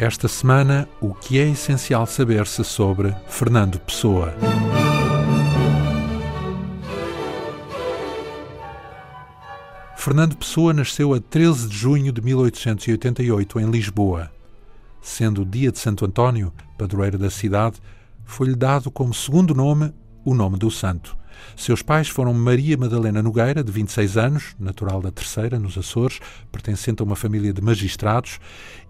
Esta semana, o que é essencial saber-se sobre Fernando Pessoa. Fernando Pessoa nasceu a 13 de junho de 1888 em Lisboa. Sendo o dia de Santo António, padroeiro da cidade, foi-lhe dado como segundo nome o nome do santo. Seus pais foram Maria Madalena Nogueira, de 26 anos, natural da Terceira, nos Açores, pertencente a uma família de magistrados,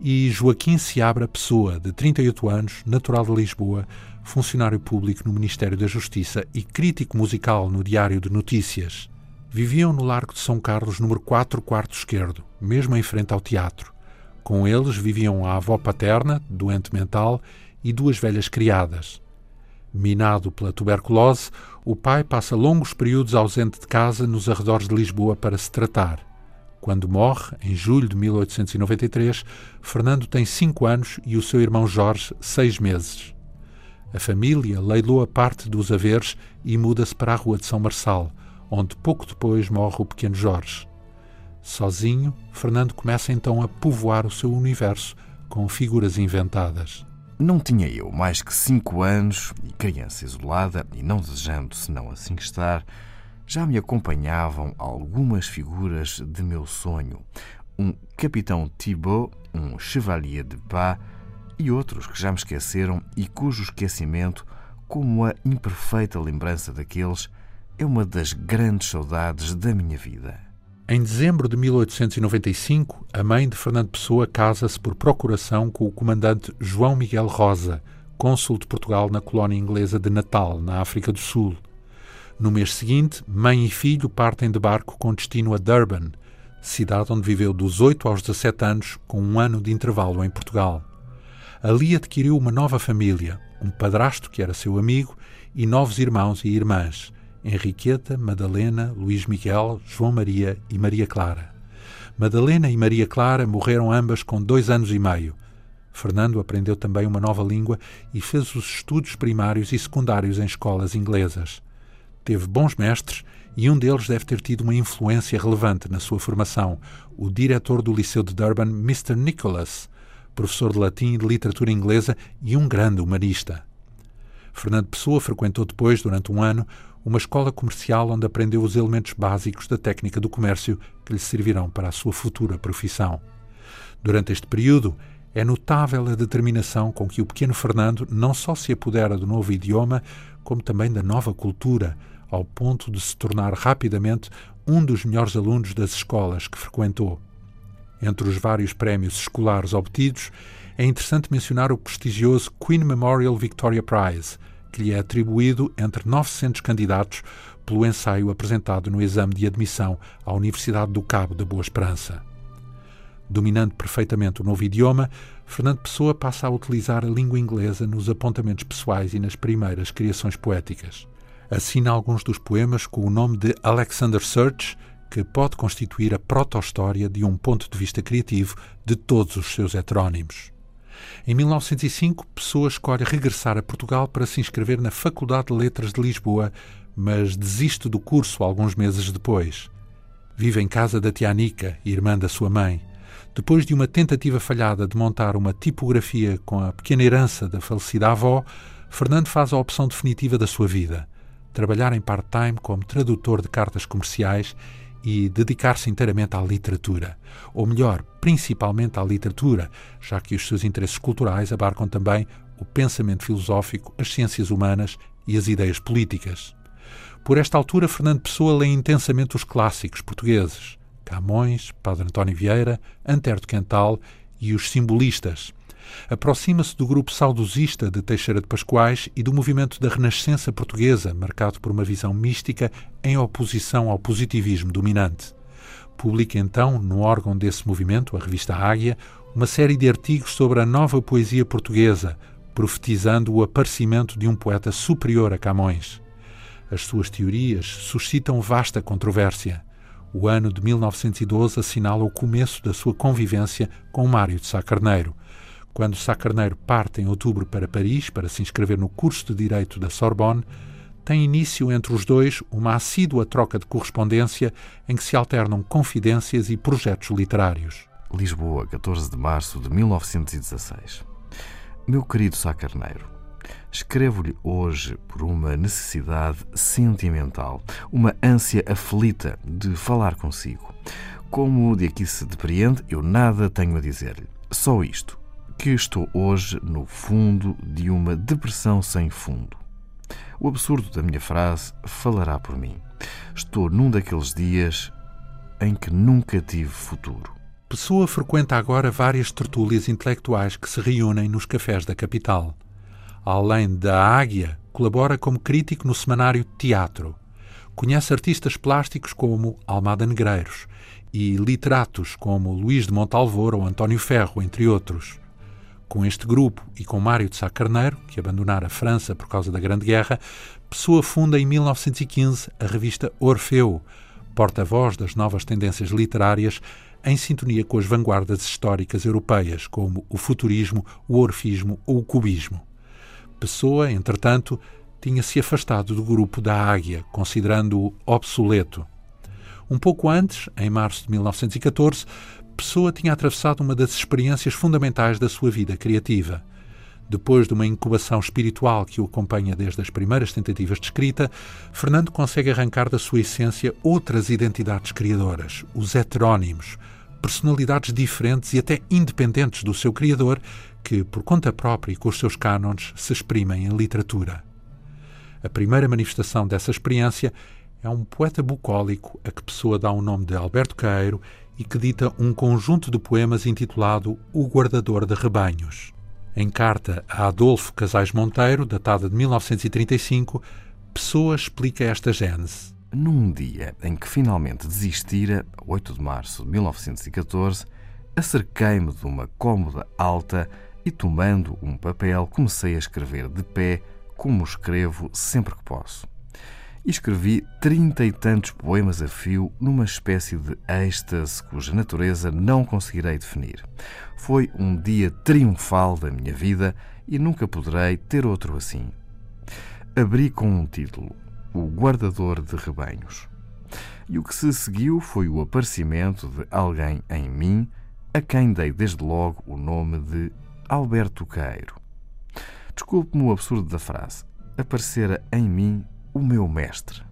e Joaquim Seabra Pessoa, de 38 anos, natural de Lisboa, funcionário público no Ministério da Justiça e crítico musical no Diário de Notícias. Viviam no Largo de São Carlos, número 4, quarto esquerdo, mesmo em frente ao teatro. Com eles viviam a avó paterna, doente mental, e duas velhas criadas. Minado pela tuberculose, o pai passa longos períodos ausente de casa nos arredores de Lisboa para se tratar. Quando morre, em julho de 1893, Fernando tem cinco anos e o seu irmão Jorge seis meses. A família leiloa parte dos haveres e muda-se para a Rua de São Marçal, onde pouco depois morre o pequeno Jorge. Sozinho, Fernando começa então a povoar o seu universo com figuras inventadas. Não tinha eu mais que cinco anos e criança isolada e não desejando senão assim estar, já me acompanhavam algumas figuras de meu sonho. Um capitão Thibaut, um chevalier de Bas e outros que já me esqueceram e cujo esquecimento, como a imperfeita lembrança daqueles, é uma das grandes saudades da minha vida. Em dezembro de 1895, a mãe de Fernando Pessoa casa-se por procuração com o comandante João Miguel Rosa, cônsul de Portugal na colónia inglesa de Natal, na África do Sul. No mês seguinte, mãe e filho partem de barco com destino a Durban, cidade onde viveu dos 8 aos 17 anos, com um ano de intervalo em Portugal. Ali adquiriu uma nova família, um padrasto que era seu amigo e novos irmãos e irmãs, Henriqueta, Madalena, Luís Miguel, João Maria e Maria Clara. Madalena e Maria Clara morreram ambas com dois anos e meio. Fernando aprendeu também uma nova língua e fez os estudos primários e secundários em escolas inglesas. Teve bons mestres e um deles deve ter tido uma influência relevante na sua formação, o diretor do Liceu de Durban, Mr. Nicholas, professor de latim e de literatura inglesa e um grande humanista. Fernando Pessoa frequentou depois, durante um ano, uma escola comercial onde aprendeu os elementos básicos da técnica do comércio que lhe servirão para a sua futura profissão. Durante este período, é notável a determinação com que o pequeno Fernando não só se apodera do novo idioma, como também da nova cultura, ao ponto de se tornar rapidamente um dos melhores alunos das escolas que frequentou. Entre os vários prémios escolares obtidos, é interessante mencionar o prestigioso Queen Memorial Victoria Prize, que lhe é atribuído entre 900 candidatos pelo ensaio apresentado no exame de admissão à Universidade do Cabo da Boa Esperança. Dominando perfeitamente o novo idioma, Fernando Pessoa passa a utilizar a língua inglesa nos apontamentos pessoais e nas primeiras criações poéticas. Assina alguns dos poemas com o nome de Alexander Search, que pode constituir a proto-história de um ponto de vista criativo de todos os seus heterónimos. Em 1905, Pessoa escolhe regressar a Portugal para se inscrever na Faculdade de Letras de Lisboa, mas desiste do curso alguns meses depois. Vive em casa da tia Anica, irmã da sua mãe. Depois de uma tentativa falhada de montar uma tipografia com a pequena herança da falecida avó, Fernando faz a opção definitiva da sua vida: trabalhar em part-time como tradutor de cartas comerciais e dedicar-se inteiramente à literatura. Ou melhor, principalmente à literatura, já que os seus interesses culturais abarcam também o pensamento filosófico, as ciências humanas e as ideias políticas. Por esta altura, Fernando Pessoa lê intensamente os clássicos portugueses, Camões, Padre António Vieira, Antero de Quental e os simbolistas, aproxima-se do grupo saudosista de Teixeira de Pascoais e do movimento da Renascença portuguesa, marcado por uma visão mística em oposição ao positivismo dominante. Publica então, no órgão desse movimento, a revista Águia, uma série de artigos sobre a nova poesia portuguesa, profetizando o aparecimento de um poeta superior a Camões. As suas teorias suscitam vasta controvérsia. O ano de 1912 assinala o começo da sua convivência com Mário de Sá Carneiro, quando Sá Carneiro parte em outubro para Paris para se inscrever no curso de Direito da Sorbonne, tem início entre os dois uma assídua troca de correspondência em que se alternam confidências e projetos literários. Lisboa, 14 de março de 1916. Meu querido Sá Carneiro, escrevo-lhe hoje por uma necessidade sentimental, uma ânsia aflita de falar consigo. Como de aqui se depreende, eu nada tenho a dizer-lhe. Só isto, que estou hoje no fundo de uma depressão sem fundo. O absurdo da minha frase falará por mim. Estou num daqueles dias em que nunca tive futuro. Pessoa frequenta agora várias tertúlias intelectuais que se reúnem nos cafés da capital. Além da Águia, colabora como crítico no semanário Teatro. Conhece artistas plásticos como Almada Negreiros e literatos como Luís de Montalvor ou António Ferro, entre outros. Com este grupo e com Mário de Sá Carneiro, que abandonara a França por causa da Grande Guerra, Pessoa funda em 1915 a revista Orfeu, porta-voz das novas tendências literárias em sintonia com as vanguardas históricas europeias, como o futurismo, o orfismo ou o cubismo. Pessoa, entretanto, tinha-se afastado do grupo da Águia, considerando-o obsoleto. Um pouco antes, em março de 1914, Pessoa tinha atravessado uma das experiências fundamentais da sua vida criativa. Depois de uma incubação espiritual que o acompanha desde as primeiras tentativas de escrita, Fernando consegue arrancar da sua essência outras identidades criadoras, os heterónimos, personalidades diferentes e até independentes do seu criador, que, por conta própria e com os seus cânones, se exprimem em literatura. A primeira manifestação dessa experiência é um poeta bucólico a que Pessoa dá o nome de Alberto Caeiro e que dita um conjunto de poemas intitulado O Guardador de Rebanhos. Em carta a Adolfo Casais Monteiro, datada de 1935, Pessoa explica esta gênese. Num dia em que finalmente desistira, 8 de março de 1914, acerquei-me de uma cômoda alta e, tomando um papel, comecei a escrever de pé, como escrevo sempre que posso e escrevi trinta e tantos poemas a fio numa espécie de êxtase cuja natureza não conseguirei definir. Foi um dia triunfal da minha vida e nunca poderei ter outro assim. Abri com um título: O Guardador de Rebanhos. E o que se seguiu foi o aparecimento de alguém em mim, a quem dei desde logo o nome de Alberto Queiro. Desculpe-me o absurdo da frase. Aparecera em mim o meu mestre.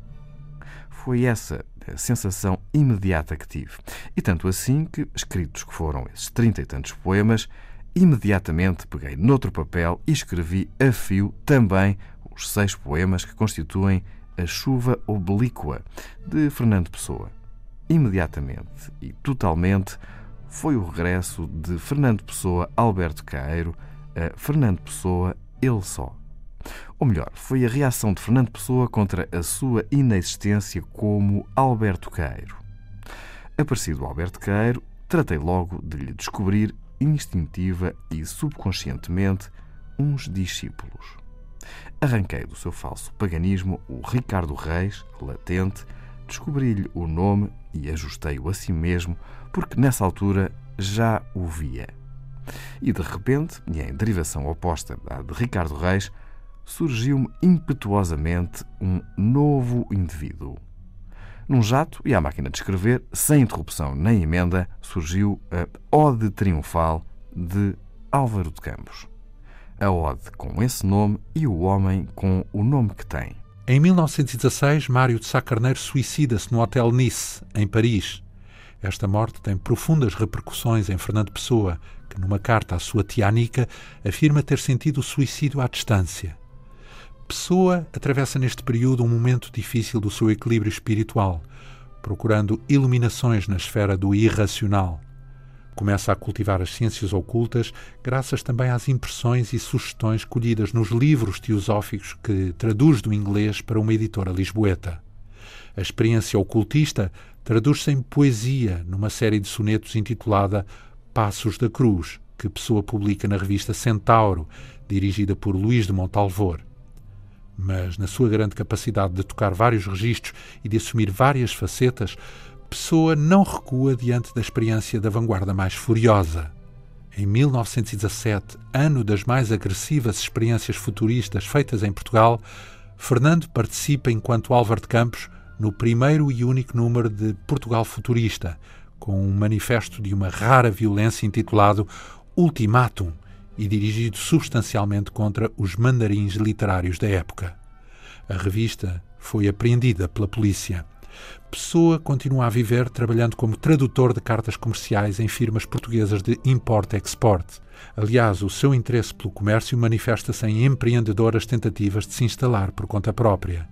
Foi essa sensação imediata que tive. E tanto assim que, escritos que foram esses trinta e tantos poemas, imediatamente peguei noutro papel e escrevi a fio também os seis poemas que constituem A Chuva Oblíqua, de Fernando Pessoa. Imediatamente e totalmente foi o regresso de Fernando Pessoa Alberto Caeiro a Fernando Pessoa ele só. Ou melhor, foi a reação de Fernando Pessoa contra a sua inexistência como Alberto Queiro. Aparecido Alberto Queiro, tratei logo de lhe descobrir instintiva e subconscientemente uns discípulos. Arranquei do seu falso paganismo o Ricardo Reis, latente, descobri-lhe o nome e ajustei-o a si mesmo, porque nessa altura já o via. E de repente, e em derivação oposta à de Ricardo Reis, surgiu-me impetuosamente um novo indivíduo. Num jato e à máquina de escrever, sem interrupção nem emenda, surgiu a Ode Triunfal de Álvaro de Campos. A Ode com esse nome e o homem com o nome que tem. Em 1916, Mário de Sá Carneiro suicida-se no Hotel Nice, em Paris. Esta morte tem profundas repercussões em Fernando Pessoa, que, numa carta à sua tia Anica, afirma ter sentido o suicídio à distância. Pessoa atravessa neste período um momento difícil do seu equilíbrio espiritual, procurando iluminações na esfera do irracional. Começa a cultivar as ciências ocultas, graças também às impressões e sugestões colhidas nos livros teosóficos que traduz do inglês para uma editora lisboeta. A experiência ocultista traduz-se em poesia numa série de sonetos intitulada Passos da Cruz, que Pessoa publica na revista Centauro, dirigida por Luís de Montalvor mas na sua grande capacidade de tocar vários registros e de assumir várias facetas, Pessoa não recua diante da experiência da vanguarda mais furiosa. Em 1917, ano das mais agressivas experiências futuristas feitas em Portugal, Fernando participa enquanto Álvaro de Campos no primeiro e único número de Portugal Futurista, com um manifesto de uma rara violência intitulado Ultimatum e dirigido substancialmente contra os mandarins literários da época. A revista foi apreendida pela polícia. Pessoa continua a viver trabalhando como tradutor de cartas comerciais em firmas portuguesas de import-export. Aliás, o seu interesse pelo comércio manifesta-se em empreendedoras tentativas de se instalar por conta própria.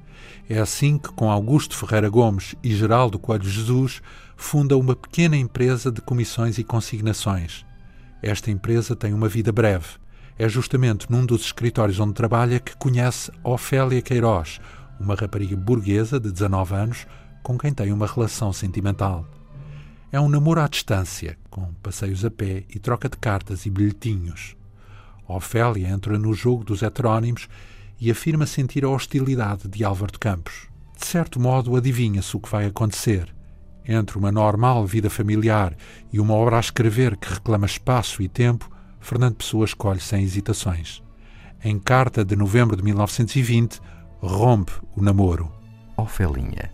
É assim que, com Augusto Ferreira Gomes e Geraldo Coelho Jesus, funda uma pequena empresa de comissões e consignações. Esta empresa tem uma vida breve. É justamente num dos escritórios onde trabalha que conhece Ofélia Queiroz, uma rapariga burguesa de 19 anos com quem tem uma relação sentimental. É um namoro à distância, com passeios a pé e troca de cartas e bilhetinhos. Ofélia entra no jogo dos heterónimos e afirma sentir a hostilidade de Álvaro de Campos. De certo modo, adivinha-se o que vai acontecer. Entre uma normal vida familiar e uma obra a escrever que reclama espaço e tempo, Fernando Pessoa escolhe sem hesitações. Em carta de novembro de 1920, rompe o namoro. Ofelinha,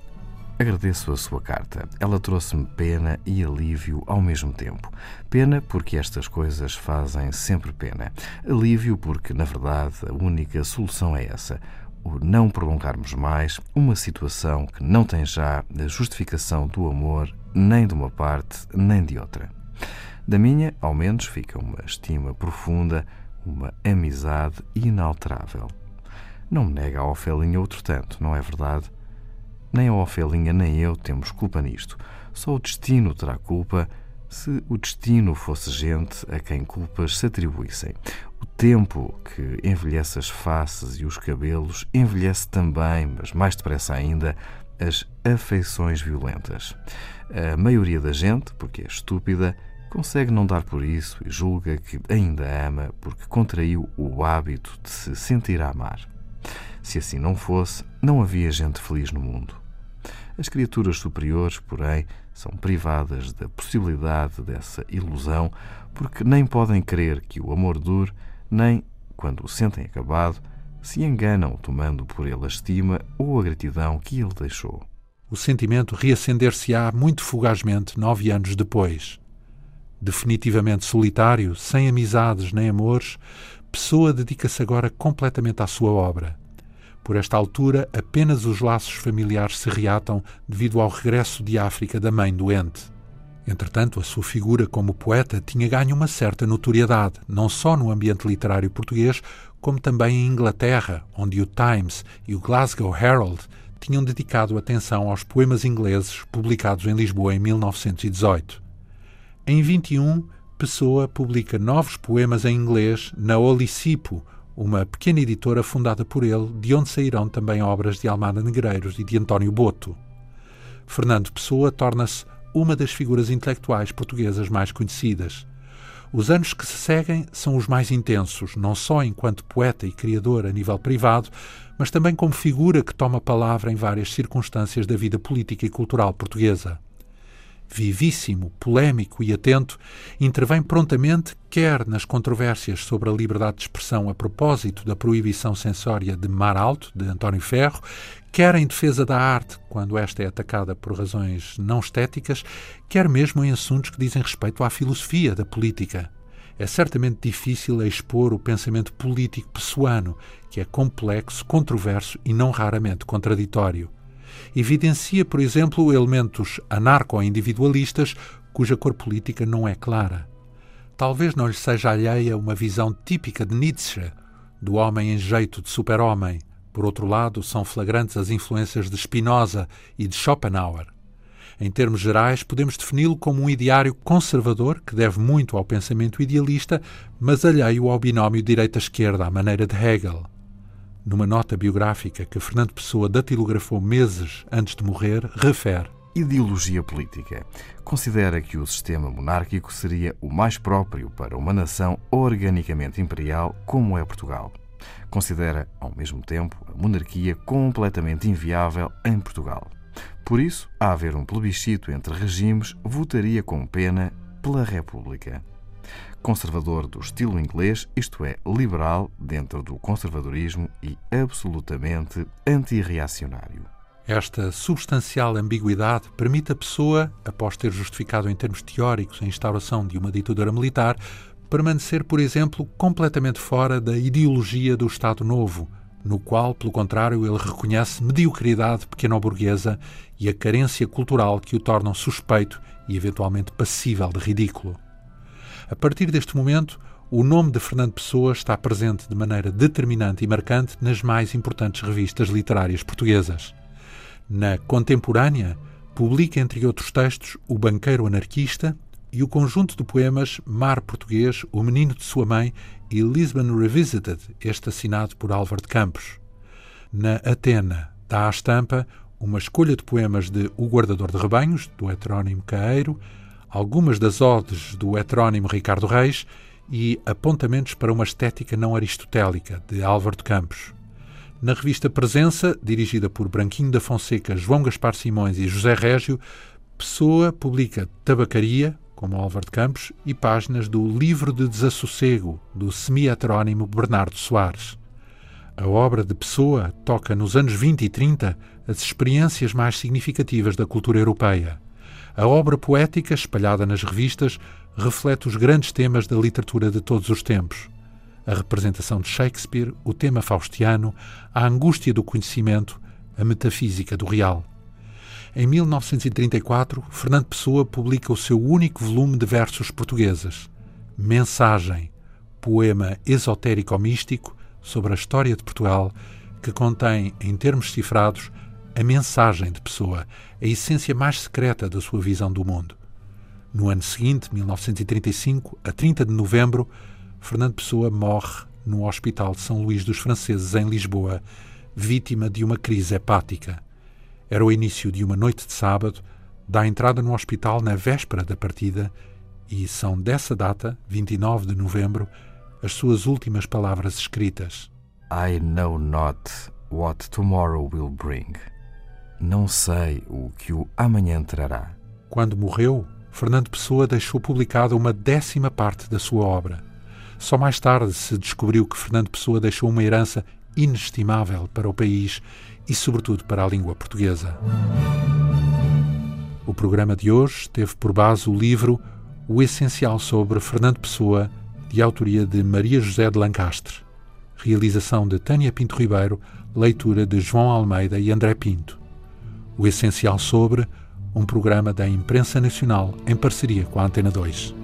agradeço a sua carta. Ela trouxe-me pena e alívio ao mesmo tempo. Pena porque estas coisas fazem sempre pena. Alívio porque, na verdade, a única solução é essa o não prolongarmos mais uma situação que não tem já a justificação do amor nem de uma parte nem de outra. Da minha, ao menos, fica uma estima profunda, uma amizade inalterável. Não me nega a Ofelinha outro tanto, não é verdade? Nem a Ofelinha nem eu temos culpa nisto. Só o destino terá culpa se o destino fosse gente a quem culpas se atribuíssem. O tempo que envelhece as faces e os cabelos envelhece também, mas mais depressa ainda, as afeições violentas. A maioria da gente, porque é estúpida, consegue não dar por isso e julga que ainda ama porque contraiu o hábito de se sentir a amar. Se assim não fosse, não havia gente feliz no mundo. As criaturas superiores, porém, são privadas da possibilidade dessa ilusão porque nem podem crer que o amor dure, nem, quando o sentem acabado, se enganam tomando por ele a estima ou a gratidão que ele deixou. O sentimento reacender-se-á muito fugazmente nove anos depois. Definitivamente solitário, sem amizades nem amores, Pessoa dedica-se agora completamente à sua obra. Por esta altura, apenas os laços familiares se reatam devido ao regresso de África da mãe doente. Entretanto, a sua figura como poeta tinha ganho uma certa notoriedade, não só no ambiente literário português, como também em Inglaterra, onde o Times e o Glasgow Herald tinham dedicado atenção aos poemas ingleses publicados em Lisboa em 1918. Em 21, Pessoa publica novos poemas em inglês na Olicipo, uma pequena editora fundada por ele, de onde sairão também obras de Almada Negreiros e de António Boto. Fernando Pessoa torna-se uma das figuras intelectuais portuguesas mais conhecidas. Os anos que se seguem são os mais intensos, não só enquanto poeta e criador a nível privado, mas também como figura que toma palavra em várias circunstâncias da vida política e cultural portuguesa vivíssimo, polémico e atento, intervém prontamente, quer nas controvérsias sobre a liberdade de expressão a propósito da proibição censória de Mar Alto, de António Ferro, quer em defesa da arte, quando esta é atacada por razões não estéticas, quer mesmo em assuntos que dizem respeito à filosofia da política. É certamente difícil expor o pensamento político pessoano, que é complexo, controverso e não raramente contraditório evidencia, por exemplo, elementos anarco-individualistas cuja cor política não é clara. Talvez não lhe seja alheia uma visão típica de Nietzsche, do homem em jeito de super-homem. Por outro lado, são flagrantes as influências de Spinoza e de Schopenhauer. Em termos gerais, podemos defini-lo como um ideário conservador que deve muito ao pensamento idealista, mas alheio ao binómio direita-esquerda, à maneira de Hegel. Numa nota biográfica que Fernando Pessoa datilografou meses antes de morrer, refere Ideologia política. Considera que o sistema monárquico seria o mais próprio para uma nação organicamente imperial como é Portugal. Considera, ao mesmo tempo, a monarquia completamente inviável em Portugal. Por isso, a haver um plebiscito entre regimes, votaria com pena pela República conservador do estilo inglês, isto é, liberal dentro do conservadorismo e absolutamente antirreacionário. Esta substancial ambiguidade permite a pessoa, após ter justificado em termos teóricos a instauração de uma ditadura militar, permanecer, por exemplo, completamente fora da ideologia do Estado Novo, no qual, pelo contrário, ele reconhece mediocridade pequeno-burguesa e a carência cultural que o tornam suspeito e eventualmente passível de ridículo. A partir deste momento, o nome de Fernando Pessoa está presente de maneira determinante e marcante nas mais importantes revistas literárias portuguesas. Na Contemporânea, publica, entre outros textos, O Banqueiro Anarquista e o conjunto de poemas Mar Português, O Menino de Sua Mãe e Lisbon Revisited, este assinado por Álvaro de Campos. Na Atena, dá à estampa uma escolha de poemas de O Guardador de Rebanhos, do heterónimo Caeiro, algumas das odes do heterónimo Ricardo Reis e apontamentos para uma estética não aristotélica, de Álvaro de Campos. Na revista Presença, dirigida por Branquinho da Fonseca, João Gaspar Simões e José Régio, Pessoa publica Tabacaria, como Álvaro de Campos, e páginas do Livro de Desassossego, do semi-heterónimo Bernardo Soares. A obra de Pessoa toca nos anos 20 e 30 as experiências mais significativas da cultura europeia. A obra poética, espalhada nas revistas, reflete os grandes temas da literatura de todos os tempos a representação de Shakespeare, o tema faustiano, a angústia do conhecimento, a metafísica do real. Em 1934, Fernando Pessoa publica o seu único volume de versos portugueses, Mensagem, poema esotérico-místico sobre a história de Portugal, que contém, em termos cifrados, a mensagem de Pessoa, a essência mais secreta da sua visão do mundo. No ano seguinte, 1935, a 30 de novembro, Fernando Pessoa morre no Hospital de São Luís dos Franceses, em Lisboa, vítima de uma crise hepática. Era o início de uma noite de sábado, da entrada no hospital na véspera da partida, e são dessa data, 29 de novembro, as suas últimas palavras escritas. I know not what tomorrow will bring. Não sei o que o amanhã trará. Quando morreu, Fernando Pessoa deixou publicada uma décima parte da sua obra. Só mais tarde se descobriu que Fernando Pessoa deixou uma herança inestimável para o país e, sobretudo, para a língua portuguesa. O programa de hoje teve por base o livro O Essencial sobre Fernando Pessoa, de autoria de Maria José de Lancastre. Realização de Tânia Pinto Ribeiro, leitura de João Almeida e André Pinto. O Essencial sobre um programa da Imprensa Nacional em parceria com a Antena 2.